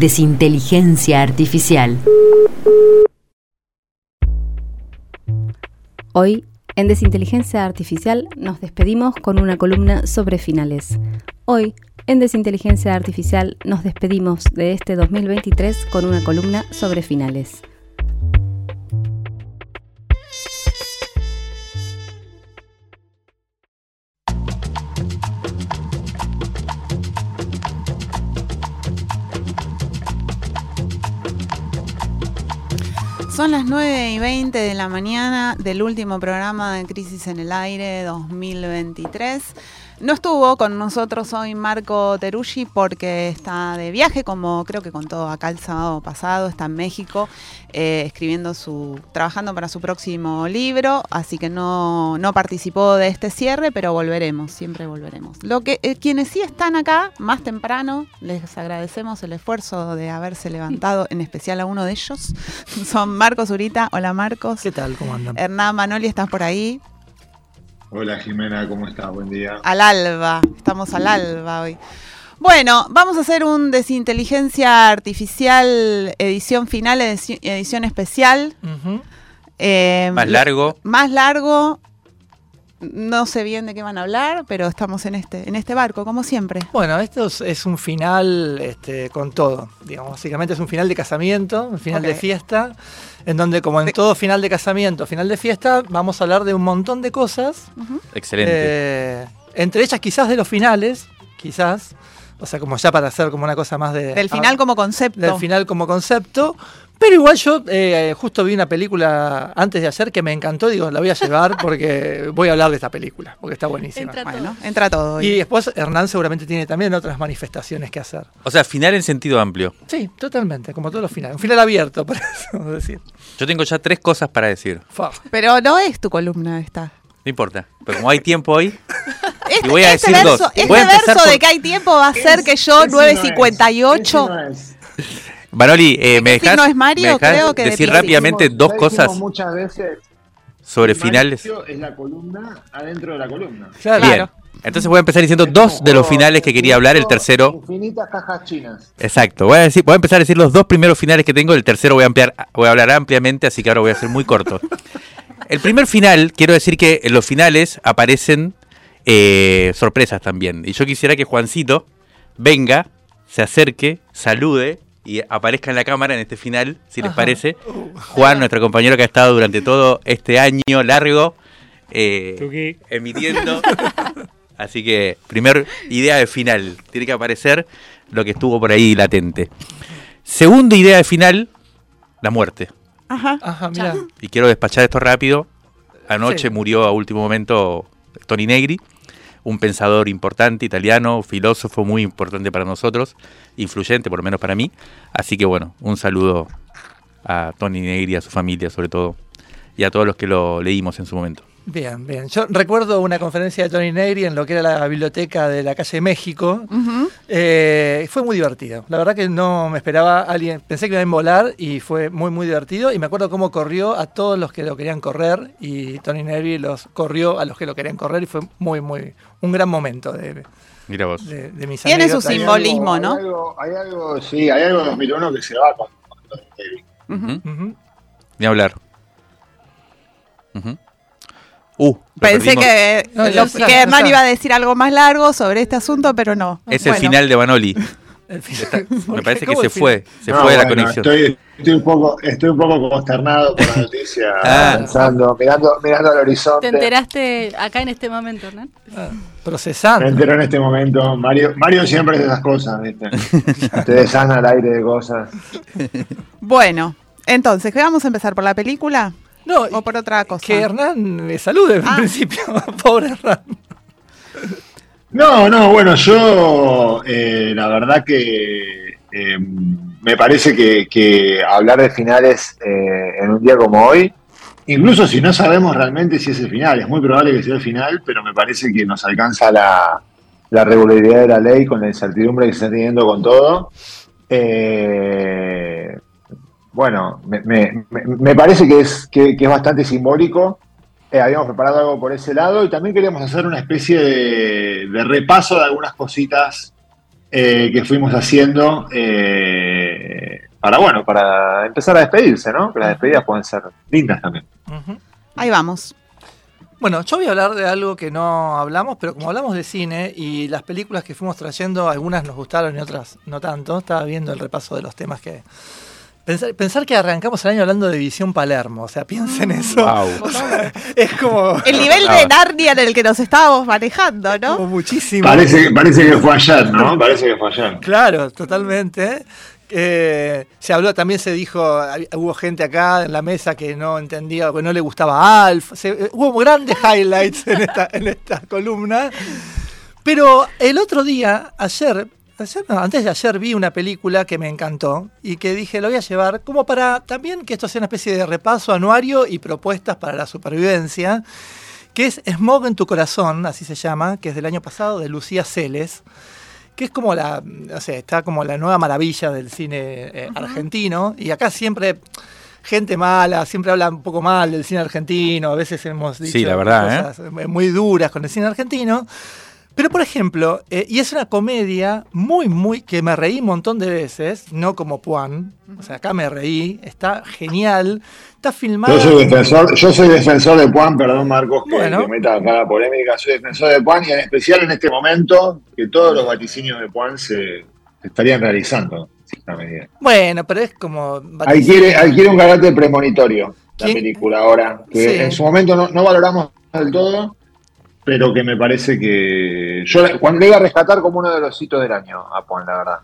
Desinteligencia Artificial. Hoy, en Desinteligencia Artificial, nos despedimos con una columna sobre finales. Hoy, en Desinteligencia Artificial, nos despedimos de este 2023 con una columna sobre finales. Son las 9 y 20 de la mañana del último programa de Crisis en el Aire 2023. No estuvo con nosotros hoy Marco Teruggi porque está de viaje, como creo que contó acá el sábado pasado, está en México eh, escribiendo su, trabajando para su próximo libro, así que no, no participó de este cierre, pero volveremos, siempre volveremos. Lo que eh, quienes sí están acá más temprano, les agradecemos el esfuerzo de haberse levantado, en especial a uno de ellos, son Marcos Zurita. Hola Marcos. ¿Qué tal? ¿Cómo andan? Hernán Manoli, ¿estás por ahí? Hola Jimena, ¿cómo estás? Buen día. Al alba, estamos al alba hoy. Bueno, vamos a hacer un Desinteligencia Artificial edición final, edición especial. eh, más largo. Más largo. No sé bien de qué van a hablar, pero estamos en este, en este barco, como siempre. Bueno, esto es, un final este, con todo. Digamos, básicamente es un final de casamiento, un final de fiesta en donde como en todo final de casamiento, final de fiesta, vamos a hablar de un montón de cosas. Excelente. Eh, entre ellas quizás de los finales, quizás, o sea, como ya para hacer como una cosa más de... Del final como concepto. Del final como concepto. Pero igual yo eh, justo vi una película antes de ayer que me encantó, digo, la voy a llevar porque voy a hablar de esta película, porque está buenísima. Entra todo. Entra todo y después Hernán seguramente tiene también otras manifestaciones que hacer. O sea, final en sentido amplio. Sí, totalmente, como todos los finales. Un final abierto, por eso decir. Yo tengo ya tres cosas para decir. Pero no es tu columna esta. No importa, pero como hay tiempo hoy, este, voy a este decir verso, dos. Este verso de que hay tiempo va a ser que yo 9.58... Baroli, eh, ¿me dejas, decir rápidamente dos cosas muchas veces sobre finales? Es la columna adentro de la columna. Bien. Entonces voy a empezar diciendo dos de los finales que quería hablar, el tercero. Infinitas cajas chinas. Exacto. Voy a, decir, voy a empezar a decir los dos primeros finales que tengo, el tercero voy a ampliar, voy a hablar ampliamente, así que ahora voy a ser muy corto. El primer final, quiero decir que en los finales aparecen eh, sorpresas también. Y yo quisiera que Juancito venga, se acerque, salude y aparezca en la cámara en este final, si les parece. Juan, nuestro compañero que ha estado durante todo este año largo eh, emitiendo. Así que, primer idea de final, tiene que aparecer lo que estuvo por ahí latente. Segunda idea de final, la muerte. Ajá, Ajá mira. Y quiero despachar esto rápido. Anoche murió a último momento Tony Negri un pensador importante, italiano, filósofo muy importante para nosotros, influyente por lo menos para mí. Así que bueno, un saludo a Tony Negri, a su familia sobre todo, y a todos los que lo leímos en su momento. Bien, bien. Yo recuerdo una conferencia de Tony Negri en lo que era la biblioteca de la calle México. Eh, fue muy divertido. La verdad que no me esperaba alguien. Pensé que iba a volar y fue muy, muy divertido. Y me acuerdo cómo corrió a todos los que lo querían correr y Tony Negri los corrió a los que lo querían correr y fue muy, muy. un gran momento de. Mira vos. De, mis Tiene su simbolismo, ¿no? Hay algo, sí, hay algo en 2001 que se va con, Tony Negri. Ni hablar. Uh, Pensé que, que Hernán iba a decir algo más largo sobre este asunto, pero no. Es el final de Banoli. me parece que se fue, se fue de la conexión. Estoy, estoy, un poco, estoy un poco consternado por la noticia, ah. pensando, mirando, mirando al horizonte. ¿Te enteraste acá en este momento, Hernán? Ah, procesando. Me entero en este momento. Mario, Mario siempre es esas cosas, ¿viste? Ustedes al aire de cosas. Bueno, entonces, ¿qué vamos a empezar por la película? No, o por otra cosa. Que Hernán me salude en ah. principio, pobre Hernán. No, no, bueno, yo eh, la verdad que eh, me parece que, que hablar de finales eh, en un día como hoy, incluso si no sabemos realmente si es el final, es muy probable que sea el final, pero me parece que nos alcanza la, la regularidad de la ley con la incertidumbre que se está teniendo con todo. Eh, bueno, me, me- me- parece que es, que, que es bastante simbólico. Eh, habíamos preparado algo por ese lado y también queríamos hacer una especie de, de repaso de algunas cositas eh, que fuimos haciendo eh, para, bueno, para empezar a despedirse, ¿no? Que las despedidas pueden ser lindas también. Ahí vamos. Bueno, yo voy a hablar de algo que no hablamos, pero como hablamos de cine y las películas que fuimos trayendo, algunas nos gustaron y otras no tanto, estaba viendo el repaso de los temas que... Pensar, pensar que arrancamos el año hablando de Visión Palermo, o sea, piensen eso. Wow. Es como, El nivel de Narnia en el que nos estábamos manejando, como ¿no? muchísimo. Parece, parece que fue ayer, ¿no? Parece que fue ayer. Claro, totalmente. Eh, se habló, también se dijo, hubo gente acá en la mesa que no entendía, que no le gustaba Alf. Se- eh, hubo grandes highlights en esta, en esta columna. Pero el otro día, ayer, ayer no, antes de ayer vi una película que me encantó y que dije, lo voy a llevar como para también que esto sea una especie de repaso anuario y propuestas para la supervivencia, que es Smog en tu corazón, así se llama, que es del año pasado, de Lucía Celes que es como la, no sé, está como la nueva maravilla del cine eh, argentino. Y acá siempre gente mala, siempre habla un poco mal del cine argentino, a veces hemos dicho Sí, la verdad, cosas eh, muy duras con el cine argentino. Pero, por ejemplo, eh, y es una comedia muy, muy, que me reí un montón de veces, no como Puan, o sea, acá me reí, está genial, está filmada... Yo soy defensor, yo soy defensor de Juan, perdón Marcos que, Bueno. que meta acá la polémica, soy defensor de Juan y en especial en este momento que todos los vaticinios de Juan se, estarían realizando. en. Bueno, pero es como... Adquiere, adquiere un carácter premonitorio la ¿Quién? película ahora, que Sí. en su momento no, no valoramos del todo, pero que me parece que yo le- cuando le iba a rescatar como uno de los hitos del año a Juan, la verdad.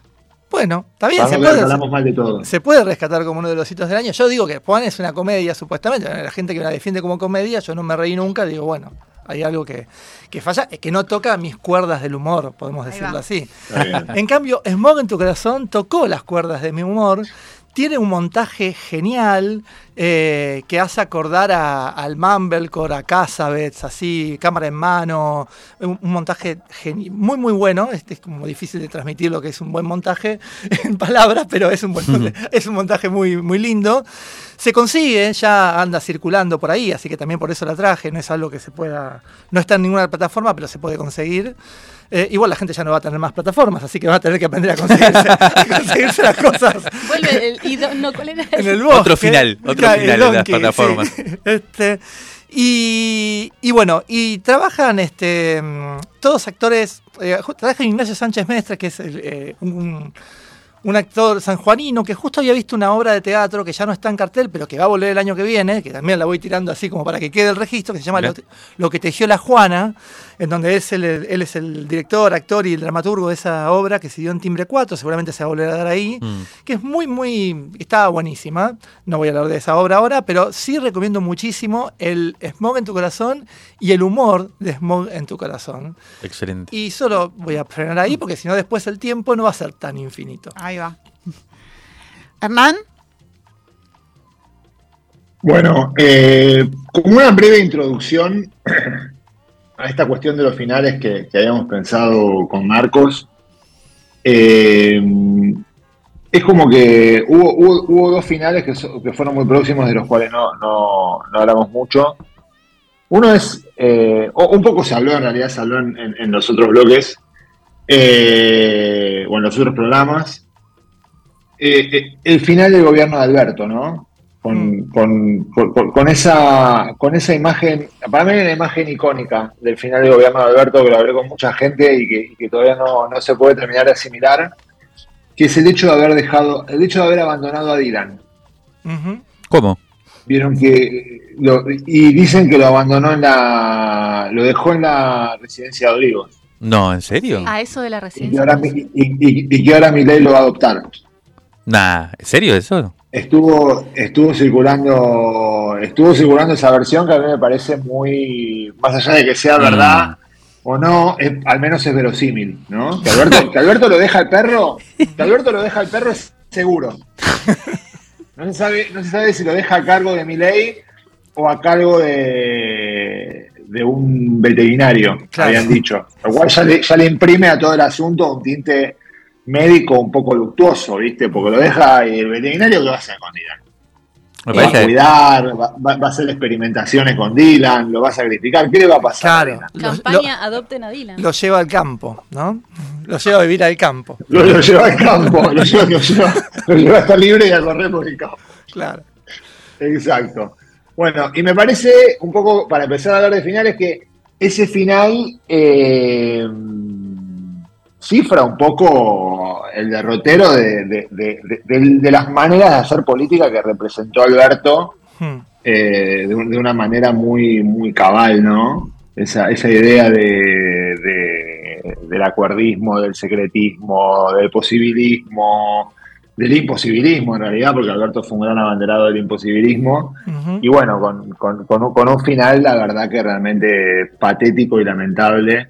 Bueno, está bien, se puede, hablamos mal de todo. se puede rescatar como uno de los hitos del año. Yo digo que Juan es una comedia, supuestamente. La gente que la defiende como comedia, yo no me reí nunca. Digo, bueno, hay algo que, que falla, es que no toca mis cuerdas del humor, podemos decirlo así. En cambio, Smog en tu corazón tocó las cuerdas de mi humor. Tiene un montaje genial eh, que hace acordar a- al Mumblecore, a Casabets, así, cámara en mano. Un, un montaje muy, muy bueno. Este es como difícil de transmitir lo que es un buen montaje en palabras, pero es un, buen, es un montaje muy, muy lindo. Se consigue, ya anda circulando por ahí, así que también por eso la traje. No es algo que se pueda. No está en ninguna plataforma, pero se puede conseguir. Eh, igual la gente ya no va a tener más plataformas, así que va a tener que aprender a conseguirse, a conseguirse las cosas Vuelve el. y do- no, ¿cuál era? en el bosque. Otro final, otro final el de las plataformas. sí. Este, y, y bueno, y trabajan este, mm, todos actores. eh, trabaja Ignacio Sánchez Mestre, que es el, eh, un, un actor sanjuanino que justo había visto una obra de teatro que ya no está en cartel, pero que va a volver el año que viene, que también la voy tirando así como para que quede el registro, que se llama Lo. Lo que tejió la Juana, en donde es el- él es el director, actor y el dramaturgo de esa obra que se dio en Timbre 4, seguramente se va a volver a dar ahí Mm. que es muy, muy, estaba buenísima. No voy a hablar de esa obra ahora, pero sí recomiendo muchísimo el Smog en tu corazón y el humor de Smog en tu corazón. Excelente. Y solo voy a frenar ahí porque si no después el tiempo no va a ser tan infinito. Ahí. Hernán, Bueno, eh, como una breve introducción a esta cuestión de los finales que, habíamos pensado con Marcos, eh, es como que hubo, dos finales que, fueron muy próximos, de los cuales no, hablamos mucho. Uno es, eh, un poco se habló, en realidad se habló en, los otros bloques, o en los otros programas, eh, el final del gobierno de Alberto, ¿no? Con, con- con- con- esa, con esa imagen, para mí hay una imagen icónica del final del gobierno de Alberto que lo hablé con mucha gente y que, y que todavía no, no se puede terminar de asimilar, que es el hecho de haber dejado, el hecho de haber abandonado a Dylan. ¿Cómo? Vieron que lo- y dicen que lo abandonó en la, lo dejó en la residencia de Olivos No, ¿en serio? A eso de la y que residencia. ahora, mi- y, y- y que ahora Milei lo va a adoptar. Nah, ¿en serio eso? Estuvo, estuvo circulando, estuvo circulando esa versión que a mí me parece muy, más allá de que sea Mm. verdad o no, es- al menos es verosímil, ¿no? Que Alberto, que Alberto lo deja al perro, que Alberto lo deja al perro es seguro. No se sabe, no se sabe si lo deja a cargo de Milei o a cargo de, de un veterinario, Claro. habían dicho. Lo cual ya le, ya le imprime a todo el asunto un tinte médico un poco luctuoso, ¿viste? Porque lo deja y el veterinario que va a hacer con Dylan. Me Lo va a cuidar, va, va- va a hacer experimentaciones con Dylan, lo va a sacrificar. ¿Qué le va a pasar? Claro. Campaña Adopten a Dylan. lo- lo lleva al campo, ¿no? Lo lleva a vivir al campo. Lo, lo lleva al campo, lo lleva, lo lleva- lo lleva a estar libre y a correr por el campo. Claro. Exacto. Bueno, y me parece un poco, para empezar a hablar de finales, que ese final eh, cifra un poco el derrotero de, de- las maneras de hacer política que representó Alberto Hmm. eh, de, un- de una manera muy, muy cabal, ¿no? Esa, esa idea de, de- del acuerdismo, del secretismo, del posibilismo, del imposibilismo en realidad, porque Alberto fue un gran abanderado del imposibilismo. Y bueno, con, con- con un, con un final, la verdad que realmente patético y lamentable.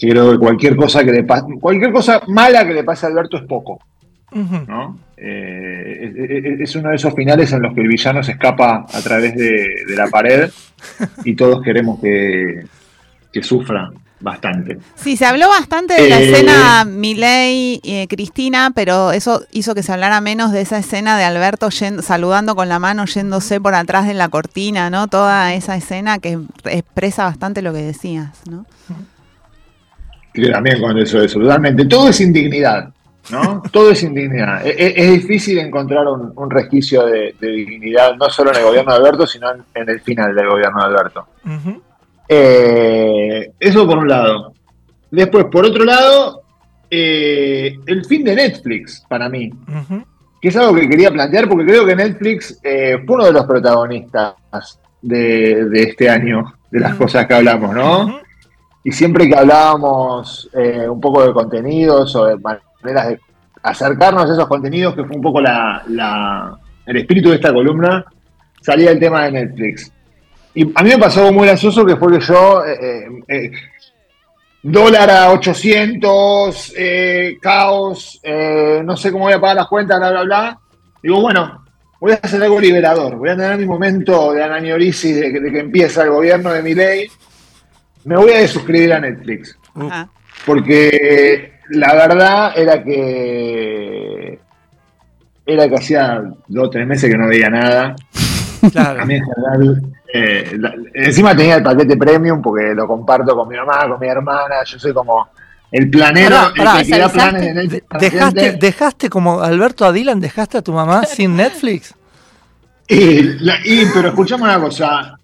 Que creo que cualquier cosa que le pase, cualquier cosa mala que le pase a Alberto es poco. ¿no? Eh, es- uno de esos finales en los que el villano se escapa a través de, de la pared y todos queremos que, que sufra bastante. Sí, se habló bastante de la Eh, escena Milei y eh, Cristina, pero eso hizo que se hablara menos de esa escena de Alberto yendo- saludando con la mano, yéndose por atrás de la cortina, ¿no? Toda esa escena que expresa bastante lo que decías, ¿no? Que también con eso, eso, totalmente. Todo es indignidad, ¿no? Todo es indignidad. E- e- Es, difícil encontrar un, un resquicio de, de dignidad, no solo en el gobierno de Alberto, sino en, en el final del gobierno de Alberto. Eh, eso por un lado. Después, por otro lado, eh, el fin de Netflix, para mí, que es algo que quería plantear porque creo que Netflix eh, fue uno de los protagonistas de, de este año, de las cosas que hablamos, ¿no? Y siempre que hablábamos eh, un poco de contenidos o de maneras de acercarnos a esos contenidos, que fue un poco la, la- el espíritu de esta columna, salía el tema de Netflix. Y a mí me pasó muy gracioso que fue que yo, eh, eh, eh, dólar a 800, eh, caos, eh, no sé cómo voy a pagar las cuentas, bla, bla, bla. Digo, bueno, voy a hacer algo liberador, voy a tener mi momento de anañorisis de, de que empieza el gobierno de mi ley. Me voy a desuscribir a Netflix. Ajá. Porque la verdad era que era que hacía dos o tres meses que no veía nada. A Claro. mí en general, eh, la- encima tenía el paquete premium porque lo comparto con mi mamá, con mi hermana. Yo soy como el planero, Pará, pará. el que planes a la ¿Dejaste, gente. ¿Dejaste como Alberto a Dylan, dejaste a tu mamá sin Netflix? Y, la- y- pero escuchame una cosa.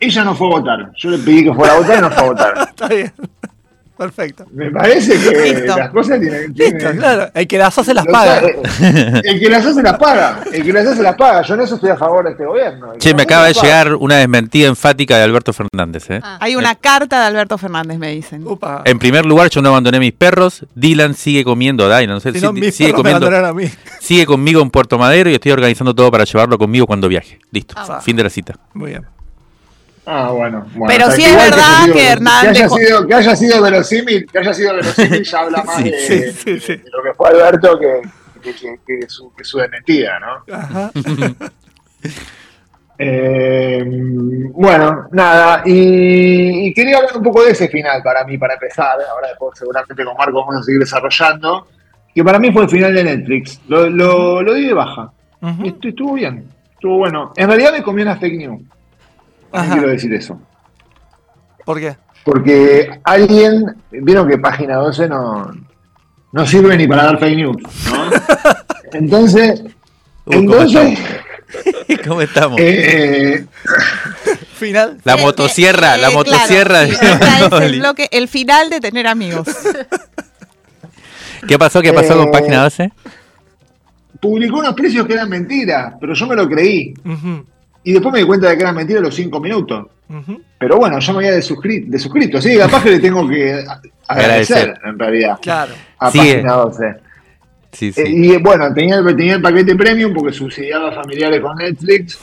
Ella no fue a votar. Yo le pedí que fuera a votar y no fue a votar. Está bien. Perfecto. Me parece que Listo. las cosas tienen, Listo, tienen- claro. El que las hace las paga. sabe. El que las hace las paga. El que las hace las paga. Yo en eso estoy a favor de este gobierno. Las me acaba de paga. llegar una desmentida enfática de Alberto Fernández. ¿eh? Ah. Hay una carta de Alberto Fernández, me dicen. Upa. En primer lugar, yo no abandoné mis perros. Dylan sigue comiendo, Dylan, no sé, Si no, mis sigue me comiendo, a mí. sigue conmigo en Puerto Madero y estoy organizando todo para llevarlo conmigo cuando viaje. Listo, Ah. fin de la cita. Muy bien. Ah, bueno. bueno. Pero O sea, sí que es verdad sido- que Hernán Que haya, sido, que haya sido verosímil, que haya sido verosímil ya habla más Sí, de, sí, sí, sí. de lo que fue Alberto que, que, que- que su, que su desmentida, ¿no? Ajá. Eh, bueno, nada, y, y quería hablar un poco de ese final para mí, para empezar. Ahora después seguramente con Marco vamos a seguir desarrollando. Que para mí fue el final de Netflix. Lo, lo, lo di de baja. Estu- Estuvo bien, estuvo bueno. En realidad me comió una fake news. Ajá. quiero decir eso. ¿Por qué? Porque alguien, vieron que página 12 no, no sirve ni para dar fake news, ¿no? Entonces, Uh, ¿cómo entonces, ¿Cómo estamos? eh, Final. la Eh, motosierra, eh, la eh, motosierra. claro, de es el, bloque, el final de tener amigos. ¿Qué pasó? ¿Qué pasó con Eh, página 12? publicó unos precios que eran mentiras, pero yo me lo creí. Ujú, Y después me di cuenta de que eran mentiras a los 5 minutos. Pero bueno, yo me había desuscri- desuscrito. Sí, capaz que le tengo que agradecer, en realidad, Claro. a Sigue. página 12. Sí, Eh, sí. y bueno, tenía, el- tenía el paquete premium porque subsidiaba familiares con Netflix.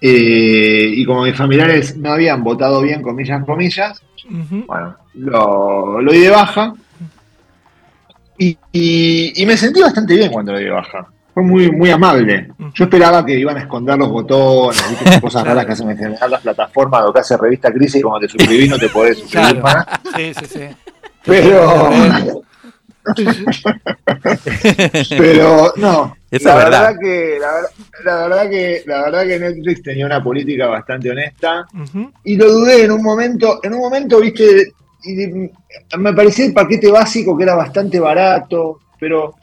Eh, y como mis familiares no habían votado bien, comillas, comillas, Ujú. bueno, lo, lo di de baja. Y, y- y me sentí bastante bien cuando lo di de baja. Fue muy, muy amable. Yo esperaba que iban a esconder los botones, ¿viste? Cosas raras que hacen en general las plataformas, lo que hace Revista Crisis, cuando te suscribís no te podés suscribir Claro. más. Sí, sí, sí. Pero. pero no. La verdad. verdad que la, ver- la verdad que la verdad que Netflix tenía una política bastante honesta y lo dudé en un momento, en un momento, viste, y me parecía el paquete básico que era bastante barato, pero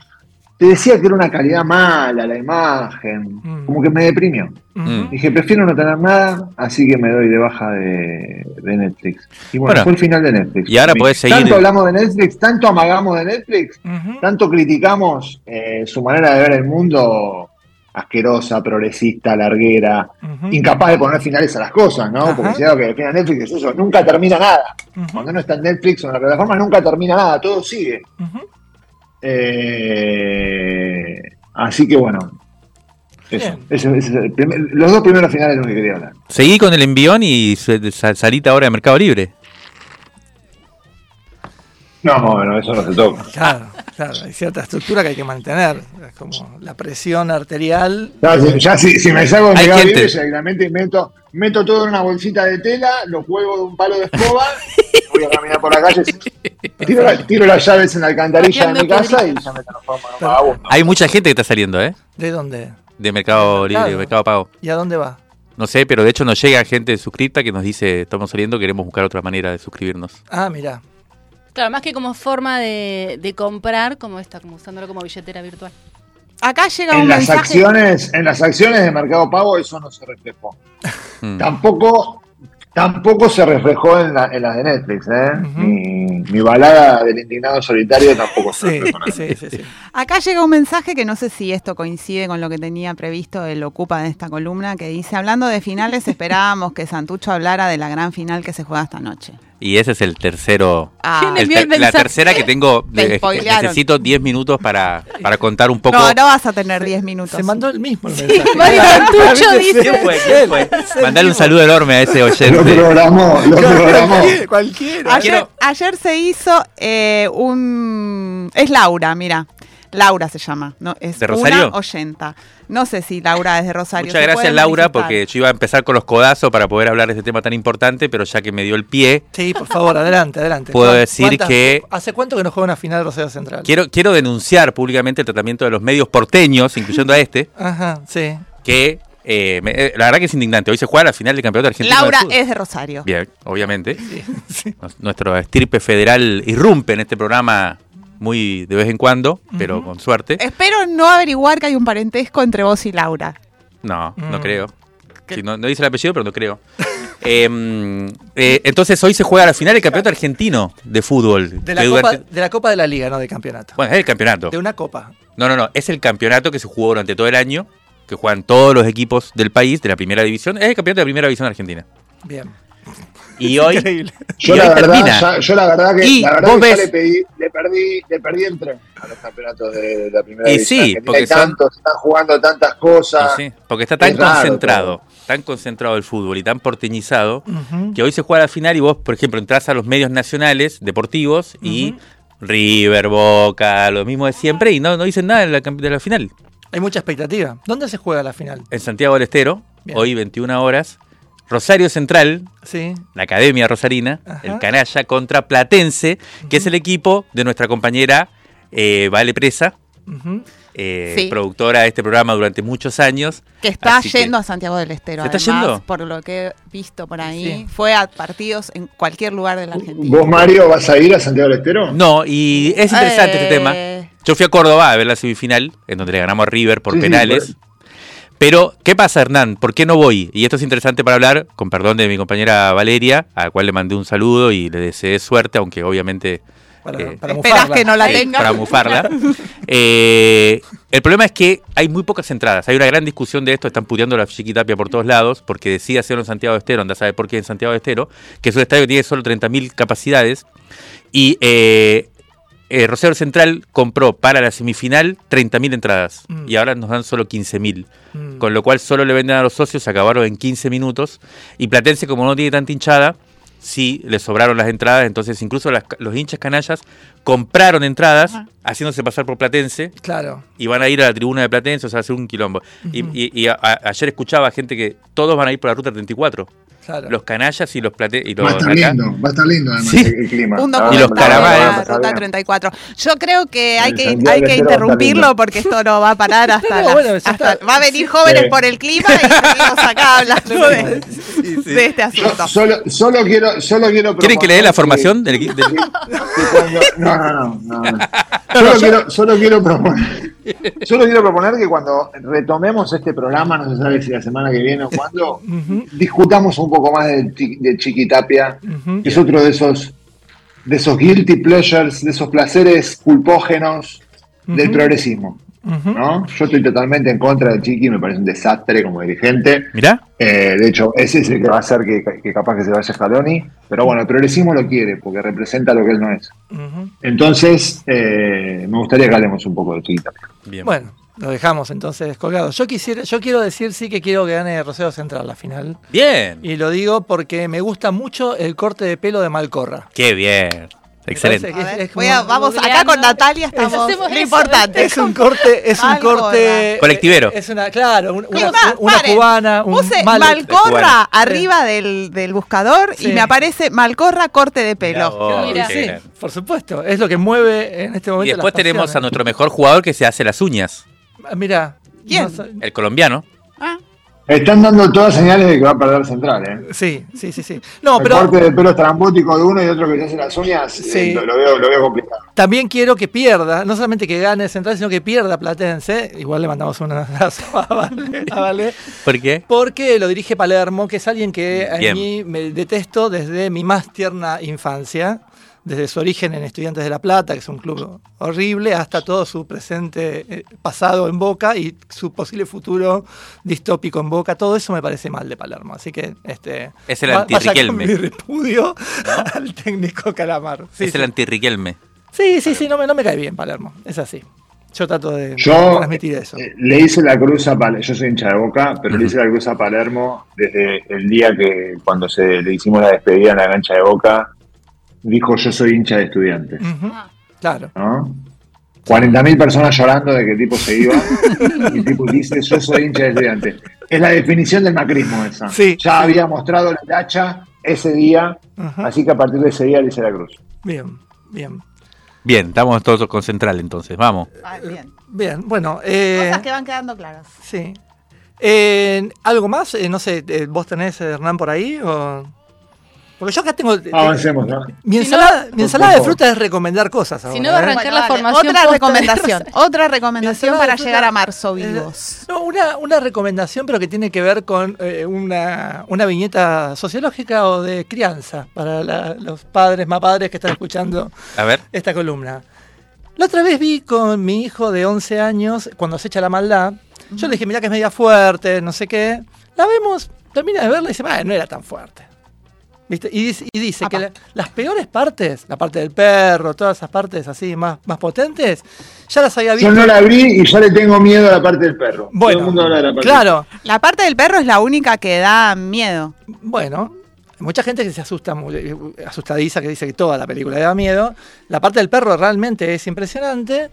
te decía que era una calidad mala la imagen, Mm. como que me deprimió. Ujú. Dije, prefiero no tener nada, así que me doy de baja de, de Netflix. Y bueno, Bueno, fue el final de Netflix. y ahora podés seguir- Tanto hablamos de Netflix, tanto amagamos de Netflix, tanto criticamos eh, su manera de ver el mundo asquerosa, progresista, larguera, incapaz de poner finales a las cosas, ¿no? Ajá. Porque si algo que define Netflix es eso, nunca termina nada. Cuando no está en Netflix o en la plataforma, nunca termina nada, todo sigue. Eh, así que bueno, eso. Bien. Ese- ese es el primer- los dos primeros finales de los que quería hablar. Seguí con el envión y su- sa- salite ahora de Mercado Libre. No, bueno, eso no se toca. Claro, claro, hay cierta estructura que hay que mantener, es como la presión arterial. Ya, si, ya si, si me saco de Mercado Libre, directamente meto, meto todo en una bolsita de tela, lo cuelgo de un palo de escoba, voy a caminar por la calle, tiro, la- tiro las llaves en la alcantarilla de mi casa y ya me transformo en un vagabundo. Hay mucha gente que está saliendo, ¿eh? ¿De dónde? De Mercado Libre, Claro. de Mercado Pago. ¿Y a dónde va? No sé, pero de hecho nos llega gente suscripta que nos dice, estamos saliendo, queremos buscar otra manera de suscribirnos. Ah, mira. Claro, más que como forma de, de comprar, como esta, como usándolo como billetera virtual. Acá llega En un las mensaje. acciones, en las acciones de Mercado Pago eso no se reflejó. Mm. Tampoco, tampoco se reflejó en, la- en las de Netflix, ¿eh? Ujú. mi, mi balada del indignado solitario tampoco se Sí, reflejó. en sí, sí. Acá llega un mensaje que no sé si esto coincide con lo que tenía previsto el Ocupa de esta columna, que dice, hablando de finales, esperábamos que Santucho hablara de la gran final que se juega esta noche. Y ese es el tercero. Ah. ¿Quién el envió el ter- la tercera que tengo. Te necesito 10 minutos para, para contar un poco. No, no vas a tener 10 minutos. Se mandó el mismo el mensaje. Mario dice- ¿Quién fue? ¿Quién fue? Mandale un saludo enorme a ese Lo oyente. programó, lo programó. Cualquiera. Ayer, ayer se hizo eh, un... Es Laura, mira. Laura se llama. No, es ¿De Rosario? Una oyenta. No sé si Laura es de Rosario. Muchas gracias, Laura, manifestar. porque yo iba a empezar con los codazos para poder hablar de este tema tan importante, pero ya que me dio el pie, Sí, por favor, adelante, adelante. Puedo ¿Cuán- decir que- ¿Hace cuánto que no juega una final de Rosario Central? quiero, quiero denunciar públicamente el tratamiento de los medios porteños, incluyendo a este, Ajá, sí. que eh, me- eh, la verdad que es indignante. Hoy se juega la final del campeonato argentino. Laura es de Rosario. Bien, obviamente. Nos- Nuestro estirpe federal irrumpe en este programa muy de vez en cuando, pero con suerte. Espero no averiguar que hay un parentesco entre vos y Laura. No, no Mm. creo. Sí, no, no dice el apellido, pero no creo. Em, eh, entonces hoy se juega la final del campeonato argentino de fútbol. De la, que copa, durante- de la Copa de la Liga, no de campeonato. Bueno, es el campeonato. De una copa. No, no, no. Es el campeonato que se jugó durante todo el año, que juegan todos los equipos del país de la primera división. Es el campeonato de la primera división argentina. Bien. Y hoy. Increíble. Yo la, verdad, termina. ya- yo la verdad que, Y la verdad vos que ya le, pedí, le, perdí, le perdí el tren a los campeonatos de la primera Y división. sí, porque hay son- tantos, están jugando tantas cosas. Sí, porque está tan Es raro concentrado, tan concentrado el fútbol y tan porteñizado, que hoy se juega la final y vos, por ejemplo, entras a los medios nacionales deportivos y River, Boca, lo mismo de siempre y no, no dicen nada de la, camp- de la final. Hay mucha expectativa. ¿Dónde se juega la final? En Santiago del Estero, Bien. hoy 21 horas, Rosario Central, Sí. la Academia Rosarina, Ajá. el Canalla contra Platense, que es el equipo de nuestra compañera eh, Vale Presa, eh, Sí. productora de este programa durante muchos años. Que está Así que- yendo a Santiago del Estero. ¿Se está yendo? Por lo que he visto por ahí. Sí. Fue a partidos en cualquier lugar de la Argentina. ¿Vos, Mario, vas a ir a Santiago del Estero? No, y es interesante este Eh, tema. Yo fui a Córdoba a ver la semifinal, en donde le ganamos a River por Sí, sí, penales. Pero, ¿qué pasa, Hernán? ¿Por qué no voy? Y esto es interesante para hablar, con perdón de mi compañera Valeria, a la cual le mandé un saludo y le deseé suerte, aunque obviamente... Para, eh, para Esperás mufarla. que no la tenga. para mufarla. Eh, el problema es que hay muy pocas entradas. Hay una gran discusión de esto. Están puteando la Chiquitapia por todos lados porque decía hacerlo en Santiago de Estero. Anda a saber por qué en Santiago de Estero. Que es un estadio que tiene solo 30.000 capacidades. Y eh, eh, Rosario Central compró para la semifinal 30.000 entradas Mm. y ahora nos dan solo 15.000. Mm. Con lo cual solo le venden a los socios, se acabaron en 15 minutos. Y Platense, como no tiene tanta hinchada, sí le sobraron las entradas. Entonces, incluso las- los hinchas canallas compraron entradas, haciéndose pasar por Platense, Claro. y van a ir a la tribuna de Platense, o sea, hacer un quilombo. Y- Y, y a- a- ayer escuchaba gente que todos van a ir por la ruta 34. Claro. Los canallas y los los Va a estar acá. lindo, va a estar lindo además Sí. el, clima. Un Ah, Y los caravanes. Ruta bien. 34. Yo creo que hay El que, Santiago hay que interrumpirlo porque esto no va a parar hasta, No, bueno, hasta- está. va a venir jóvenes Sí. por el clima y seguimos acá hablando de, de este Yo asunto. solo, solo quiero, solo quiero ¿Quieren que le dé la formación del cuando- no, no, no, no, no. Solo, quiero, solo quiero proponer, solo quiero proponer que cuando retomemos este programa, no se sabe si la semana que viene o cuándo, Ujú, discutamos un poco más de, de Chiquitapia, que es otro de esos, de esos guilty pleasures, de esos placeres culpógenos del Ujú. ¿No? Yo estoy totalmente en contra de Chiqui, me parece un desastre como dirigente. Mirá. Eh, de hecho, ese es el que va a hacer que, que capaz que se vaya Scaloni. Pero bueno, el progresismo lo quiere porque representa lo que él no es. Entonces, eh, me gustaría que hablemos un poco de Chiquita. Bien. Bueno, lo dejamos entonces colgado. Yo quisiera, yo quiero decir sí que quiero que gane Rosario Central la final. Bien. Y lo digo porque me gusta mucho el corte de pelo de Malcorra. Qué bien. Excelente. A ver, es- es voy a- vamos, acá con Natalia estamos. Hacemos Lo importante. Es un corte, es un corte. Colectivero. Es una, claro, un- una, Es cubana, un Puse mallet. Malcorra arriba del, del buscador Sí. y me aparece Malcorra corte de pelo. vos, Sí, por supuesto. Es lo que mueve en este momento. Y después las tenemos a nuestro mejor jugador que se hace las uñas, Mira. ¿Quién? no el colombiano. Ah, Están dando todas señales de que va a perder Central. ¿eh? Sí, sí, sí, sí. No, el pero corte de pelo estrambótico de uno y otro que se hace las uñas, Sí. eh, lo, lo veo, lo veo complicado. también quiero que pierda, no solamente que gane Central, sino que pierda Platense. Igual le mandamos un abrazo a Vale, a Vale, ¿Por qué? porque lo dirige Palermo, que es alguien que a Bien. mí me detesto desde mi más tierna infancia, desde su origen en Estudiantes de La Plata, que es un club horrible, hasta todo su presente eh, pasado en Boca y su posible futuro distópico en Boca. Todo eso me parece mal de Palermo. Así que este Es el anti-Riquelme. mi repudio al técnico Calamar. Sí, es el sí. anti-Riquelme. Sí, sí, sí, no me, no me cae bien Palermo, es así. Yo trato de Yo transmitir eso. eh, le hice la cruz a Palermo, yo soy hincha de Boca, pero le hice la cruz a Palermo desde el día que cuando se le hicimos la despedida en la cancha de Boca, dijo yo soy hincha de estudiantes. Ujú, Claro. ¿no? 40.000 personas llorando de que el tipo se iba y el tipo dice yo soy hincha de estudiantes. Es la definición del macrismo esa. Sí, ya sí. había mostrado la hacha ese día, así que a partir de ese día le hice la cruz. Bien, bien. Bien, estamos todos con Central entonces, vamos. ah, bien. Bien, bueno. eh, Cosas que van quedando claras. Sí. Eh, ¿Algo más? Eh, no sé, eh, ¿vos tenés, eh, Hernán, por ahí? O... Porque yo acá tengo... Avancemos, ¿no? Mi Si ensalada, mi Por ensalada de fruta es recomendar cosas ahora. Si no, va a ¿eh? arrancar la formación. Otra recomendación. Otra recomendación para llegar a marzo eh, vivos. No, una, una recomendación, pero que tiene que ver con eh, una, una viñeta sociológica o de crianza para la- los padres, más padres que están escuchando A ver. esta columna. La otra vez vi con mi hijo de 11 años, cuando se echa la maldad, yo le dije, mira que es media fuerte, no sé qué. La vemos, termina de verla y dice, "Bah, no era tan fuerte. ¿Viste? Y dice, y dice que la- las peores partes, la parte del perro, todas esas partes así más, más potentes, ya las había visto. Yo no la vi y ya le tengo miedo a la parte del perro. Todo Bueno, el mundo habla de la parte claro, La parte del perro es la única que da miedo. Bueno, hay mucha gente que se asusta, eh, asustadiza, que dice que toda la película le da miedo. La parte del perro realmente es impresionante.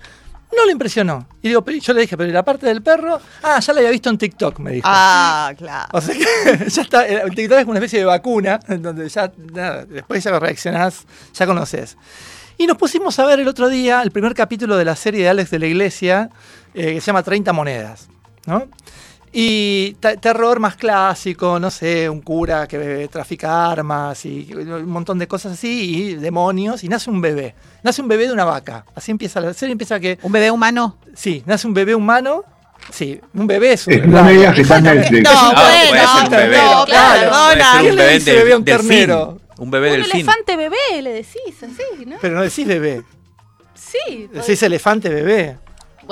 No le impresionó. Y digo, yo le dije, pero ¿y la parte del perro? Ah, ya la había visto en TikTok, me dijo. Ah, claro. O sea que ya está, eh, TikTok es una especie de vacuna, en donde ya, nada, después ya reaccionás, ya conoces. Y nos pusimos a ver el otro día el primer capítulo de la serie de Alex de la Iglesia, eh, que se llama 30 monedas, ¿no? Y te- terror más clásico, no sé, un cura que trafica armas y un montón de cosas así, y demonios, y nace un bebé. Nace un bebé de una vaca. Así empieza la serie, empieza que, Un bebé humano. sí, nace un bebé humano, sí, un bebé es un Eh, no me digas que está en Netflix. No, Ah, puede bueno, un bebé. no, claro. ¿Quién un bebé del- bebé a un ternero? Un bebé Un del elefante bebé, le decís así, ¿no? Pero no decís bebé, Sí. decís elefante bebé.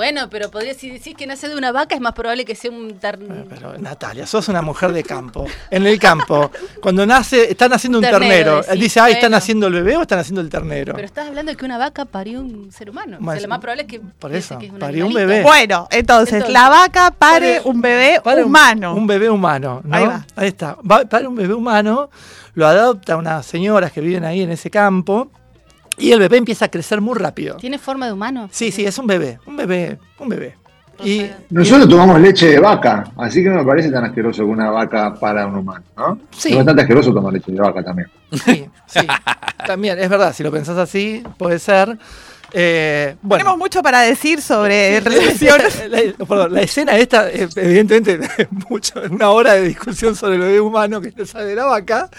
Bueno, pero podría si decís que nace de una vaca, es más probable que sea un tar- Eh, Pero Natalia, sos una mujer de campo. En el campo, cuando nace, están haciendo un Ternero, ternero. decís, Dice, ay, ¿están haciendo el bebé o están haciendo el ternero? Pero estás hablando de que una vaca parió un ser humano. o sea, lo más probable es que por piense eso, que es un parió un bebé. Bueno, entonces, Entonces, la vaca pare Pare- un bebé humano. Un, bebé humano, ¿no? Ahí va. está. Va, para un bebé humano, lo adopta unas señoras que viven ahí en ese campo y el bebé empieza a crecer muy rápido. ¿Tiene forma de humano? Sí, sí, es un bebé, un bebé, un bebé. Y, Nosotros tomamos leche de vaca, así que no me parece tan asqueroso que una vaca para un humano, ¿no? Sí. Es bastante asqueroso tomar leche de vaca también. sí, sí, también, es verdad, si lo pensás así, puede ser. Eh, bueno, Tenemos mucho para decir sobre relaciones. la, la- perdón, la escena esta, eh, evidentemente, mucho, una hora de discusión sobre el bebé humano que no sabe de la vaca.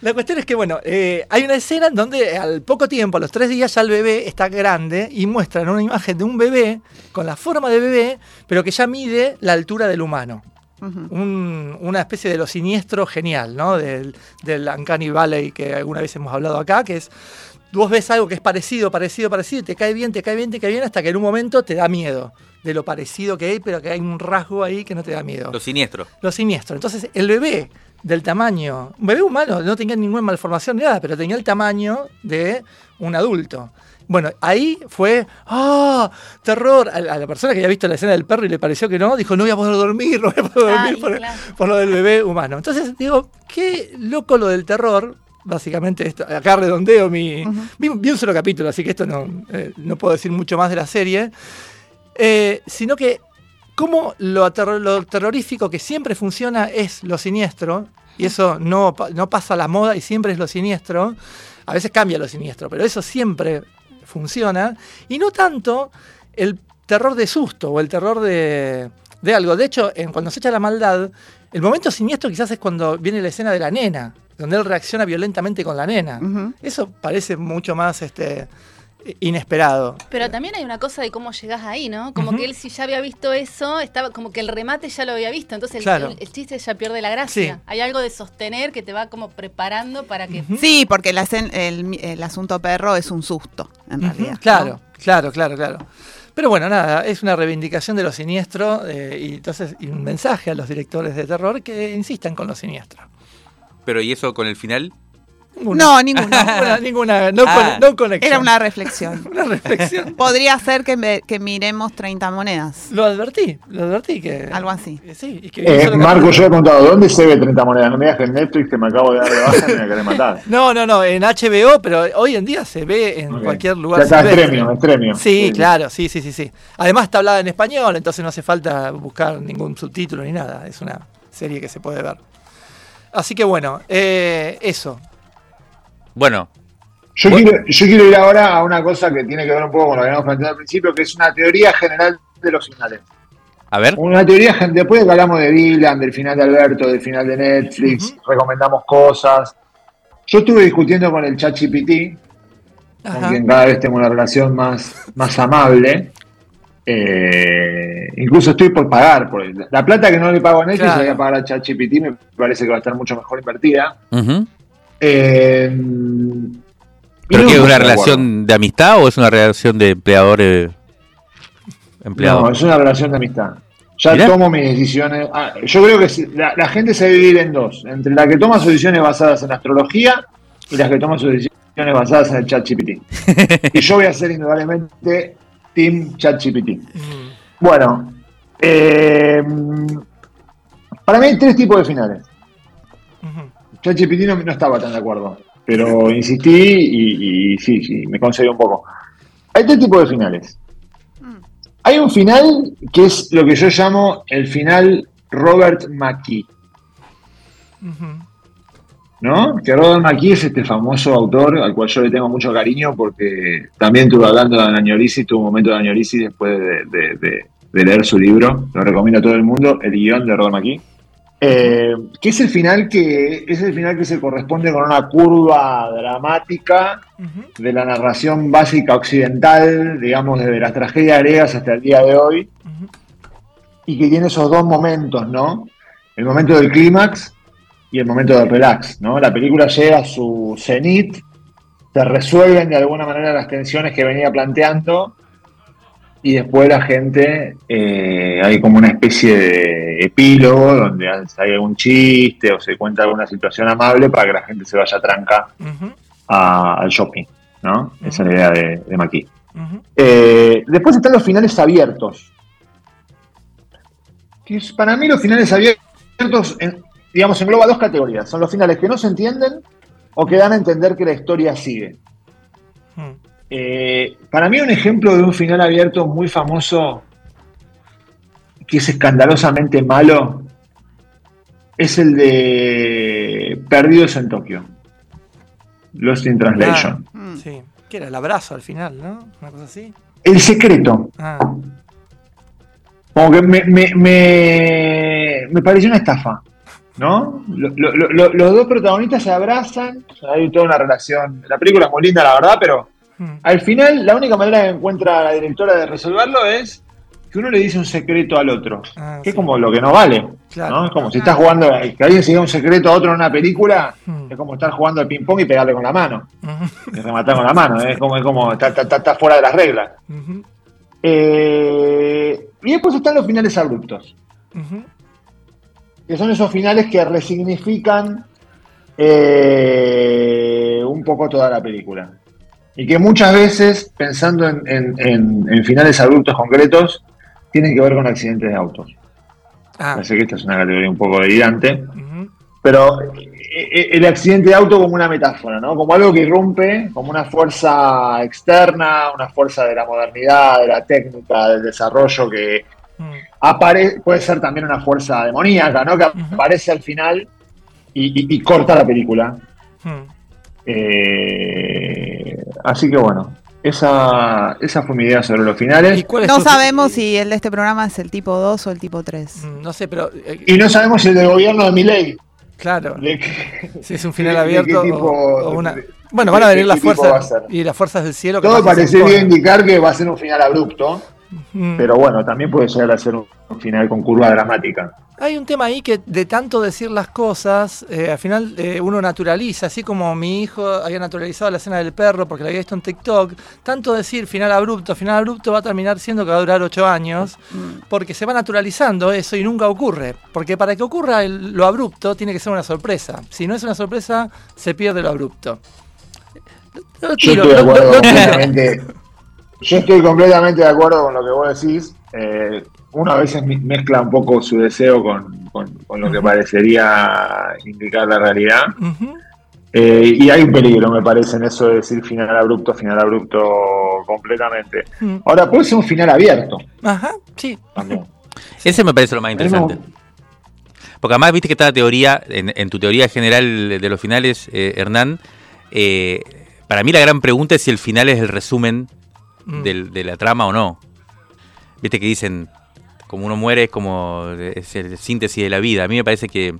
La cuestión es que, bueno, eh, hay una escena en donde al poco tiempo, a los tres días, ya el bebé está grande y muestran una imagen de un bebé con la forma de bebé, pero que ya mide la altura del humano. Un- una especie de lo siniestro genial, ¿no? Del, del Uncanny Valley que alguna vez hemos hablado acá, que es vos ves algo que es parecido, parecido, parecido, y te cae bien, te cae bien, te cae bien, hasta que en un momento te da miedo de lo parecido que hay, pero que hay un rasgo ahí que no te da miedo. Lo siniestro. Lo siniestro. Entonces, el bebé del tamaño, un bebé humano, no tenía ninguna malformación ni nada, pero tenía el tamaño de un adulto. Bueno, ahí fue, ¡ah! terror. A, a la persona que había visto la escena del perro y le pareció que no, dijo, no voy a poder dormir, no voy a poder dormir Ay, por, claro. por lo del bebé humano. Entonces, digo, qué loco lo del terror. Básicamente, esto, acá redondeo mi. vi, vi un solo capítulo, así que esto no, eh, no puedo decir mucho más de la serie. Eh, sino que cómo lo, terror- lo terrorífico que siempre funciona es lo siniestro, y eso no, no pasa a la moda y siempre es lo siniestro. A veces cambia lo siniestro, pero eso siempre funciona. Y no tanto el terror de susto o el terror de, de algo. De hecho, en, cuando se echa la maldad, el momento siniestro quizás es cuando viene la escena de la nena, donde él reacciona violentamente con la nena. Eso parece mucho más este, inesperado. Pero también hay una cosa de cómo llegás ahí, ¿no? Como que él si ya había visto eso, estaba como que el remate ya lo había visto, entonces el- Claro. el, el chiste ya pierde la gracia. Sí. Hay algo de sostener que te va como preparando para que... Sí, porque el, el asunto perro es un susto, en realidad. Claro, ¿no? claro, claro, claro. Pero bueno, nada, es una reivindicación de lo siniestro eh, y entonces y un mensaje a los directores de terror que insistan con lo siniestro. Pero ¿y eso con el final? Ninguna, No, ninguna, ninguna no, Ah. con- no conexión. Era una reflexión. Una reflexión. Podría ser que, me- que miremos 30 monedas. Lo advertí, lo vi que... Algo así. eh, Sí, y que Eh, Marco, yo he preguntado, ¿dónde se ve 30 monedas? No me digas que en Netflix que me acabo de dar de baja y me querés matar. No, no, no, en HBO, pero hoy en día se ve en cualquier lugar. Ya está, es silvestre. premium, es premium. Sí, claro, sí, sí, sí, sí. Además está hablada en español, entonces no hace falta buscar ningún subtítulo ni nada. Es una serie que se puede ver. Así que bueno, eh, eso. Bueno, Yo, Bueno. quiero, yo quiero ir ahora a una cosa que tiene que ver un poco con lo que habíamos planteado al principio, que es una teoría general de los finales. a ver. Una teoría, después de que hablamos de Dylan, del final de Alberto, del final de Netflix, recomendamos cosas. Yo estuve discutiendo con el ChatGPT, con quien cada vez tengo una relación más, más amable. Eh, incluso estoy por pagar. Por la plata que no le pago a Netflix, Claro. la voy a pagar a ChatGPT, me parece que va a estar mucho mejor invertida. Ujú. Eh, ¿Pero no qué es una relación de amistad o es una relación de empleador eh, empleado? No, es una relación de amistad. Ya Mirá. tomo mis decisiones. Ah, yo creo que si- la, la gente se dividir en dos: entre la que toma sus decisiones basadas en astrología y las que toma sus decisiones basadas en el chat GPT. y yo voy a ser indudablemente Team Chat GPT. Mm, Bueno, eh, para mí hay tres tipos de finales. ChatGPT no, no estaba tan de acuerdo, pero insistí y, y sí, sí, me concedió un poco. Hay tres tipos de finales. Hay un final que es lo que yo llamo el final Robert McKee. ¿no? Que Robert McKee es este famoso autor al cual yo le tengo mucho cariño porque también estuve hablando de añorisis, tuve un momento de añorisis después de, de- de- de leer su libro, lo recomiendo a todo el mundo, el guion de Robert McKee. Eh, que es el final que es el final que se corresponde con una curva dramática de la narración básica occidental, digamos, desde las tragedias griegas hasta el día de hoy, y que tiene esos dos momentos, ¿no? El momento del clímax y el momento del relax, ¿no? La película llega a su cenit, se resuelven de alguna manera las tensiones que venía planteando, y después la gente, eh, hay como una especie de epílogo donde hay algún chiste o se cuenta alguna situación amable para que la gente se vaya tranca a- al shopping, ¿no? Esa es la idea de, de. Eh, después están los finales abiertos. Que es- para mí los finales abiertos, en- digamos, engloba dos categorías. Son los finales que no se entienden o que dan a entender que la historia sigue. Eh, para mí un ejemplo de un final abierto muy famoso, que es escandalosamente malo, es el de Perdidos en Tokio. Lost in Translation. Ah, Mm. sí. Que era el abrazo al final, ¿no? Una cosa así. El secreto. Ah, Como que me, me, me, me pareció una estafa, ¿no? Lo- lo- lo- lo- los dos protagonistas se abrazan, hay toda una relación. La película es muy linda, la verdad, pero mm, al final la única manera que encuentra la directora de resolverlo es que uno le dice un secreto al otro, Ah, que es como lo que no vale, Claro. ¿no? Es como si estás jugando, que alguien se diga un secreto a otro en una película, Mm. es como estar jugando al ping-pong y pegarle con la mano, ujú, y rematar con la mano, ¿eh? es como, es como está, está- está- está fuera de las reglas. ujú, Eh, y después están los finales abruptos. ujú. que son esos finales que resignifican eh, un poco toda la película. Y que muchas veces, pensando en, en- en- en finales abruptos concretos, tienen que ver con accidentes de autos. Ah, sé que esta es una categoría un poco delirante, ujú, pero eh, eh, el accidente de auto como una metáfora, ¿no? Como algo que irrumpe, como una fuerza externa, una fuerza de la modernidad, de la técnica, del desarrollo que, mm, apare puede ser también una fuerza demoníaca, ¿no? Que aparece al final y, y- y corta la película. mm. Eh, así que bueno, esa, esa fue mi idea sobre los ¿Y finales. cuál es No sabemos si el de este programa es el tipo 2 o el tipo 3. Mm, No sé, pero. eh, Y no sabemos si el del gobierno de Milei. claro. de Si es un final de- de qué abierto tipo- o, o una. Bueno, van a venir las tipo va a fuerzas y las fuerzas del cielo. Todo que parecería indicar que va a ser un final abrupto. Pero bueno, también puede llegar a ser un, un final con curva dramática. Hay un tema ahí que de tanto decir las cosas, eh, al final eh, uno naturaliza, así como mi hijo había naturalizado la escena del perro porque la había visto en TikTok, tanto decir final abrupto, final abrupto va a terminar siendo que va a durar ocho años, porque se va naturalizando eso y nunca ocurre. Porque para que ocurra el- lo abrupto tiene que ser una sorpresa. Si no es una sorpresa, se pierde lo abrupto. Lo Yo estoy de acuerdo lo-. Yo estoy completamente de acuerdo con lo que vos decís. Eh, uno a veces mezcla un poco su deseo con, con- con lo que parecería indicar la realidad. Eh, y hay un peligro, me parece, en eso de decir final abrupto, final abrupto completamente. Ahora, puede ser un final abierto Ajá, sí. también. Ese me parece lo más interesante. Porque además viste que está la teoría, en, en tu teoría general de los finales, eh, Hernán, eh, para mí la gran pregunta es si el final es el resumen Mm. del- de la trama o no. Viste que dicen, como uno muere es como es el síntesis de la vida. A mí me parece que,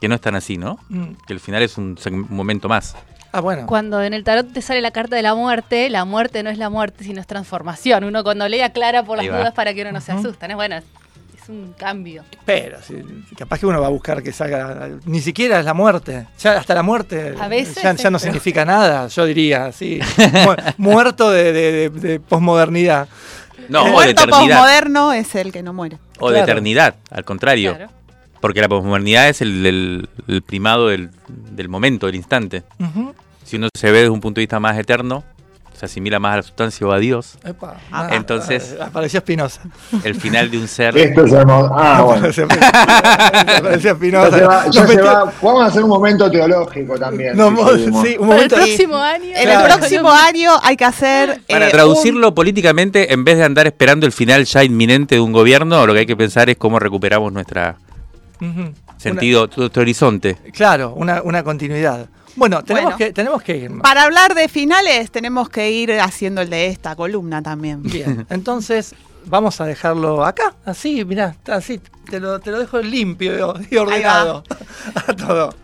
que no es tan así, ¿no? Mm. Que el final es un, un momento más. Ah, bueno. Cuando en el tarot te sale la carta de la muerte, la muerte no es la muerte, sino es transformación. Uno cuando lee aclara por las dudas para que uno no se asusta. ¿no? Bueno, es un cambio. Pero, si- capaz que uno va a buscar que salga. Ni siquiera es la muerte. Ya hasta la muerte A veces ya, ya no significa nada, yo diría. Sí. Mu- Muerto de, de- de- de posmodernidad. No, El muerto eternidad. postmoderno es el que no muere. O de eternidad, al contrario. Claro. Porque la posmodernidad es el, el- el primado del, del momento, del instante. Si uno se ve desde un punto de vista más eterno, se asimila más a la sustancia o a Dios, Epa. Ah, entonces- Ah, Apareció Espinosa. el final de un ser... Esto es hermoso. Ah, bueno. Apareció Espinosa. se se. Vamos a hacer un momento teológico también. si sí, un el próximo año. En Claro. el próximo año hay que hacer. Para eh, traducirlo políticamente, en vez de andar esperando el final ya inminente de un gobierno, lo que hay que pensar es cómo recuperamos nuestro Ujú. sentido, nuestro horizonte. Una- claro, una, una continuidad. Bueno, tenemos, Bueno. Que, tenemos que para hablar de finales, tenemos que ir haciendo el de esta columna también. Bien, entonces vamos a dejarlo acá, así, mirá, así, te lo, te lo dejo limpio y ordenado a todo.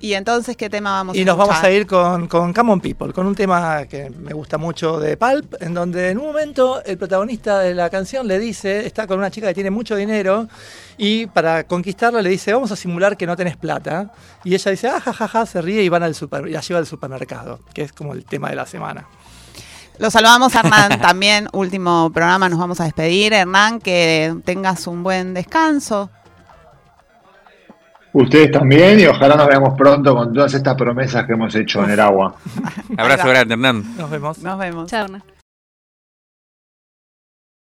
Y entonces, ¿qué tema vamos a Y nos vamos a ir con, con Come On People, con un tema que me gusta mucho de Pulp, en donde en un momento el protagonista de la canción le dice, está con una chica que tiene mucho dinero, y para conquistarla le dice, vamos a simular que no tenés plata. Y ella dice, ah, ja, ja, ja, se ríe y van al super, y la lleva al supermercado, que es como el tema de la semana. Lo saludamos Hernán también, último programa, nos vamos a despedir. Hernán, que tengas un buen descanso. Ustedes también y ojalá nos veamos pronto con todas estas promesas que hemos hecho en el agua. Abrazo grande, Hernán. Nos vemos. Nos vemos. Chao, Hernán.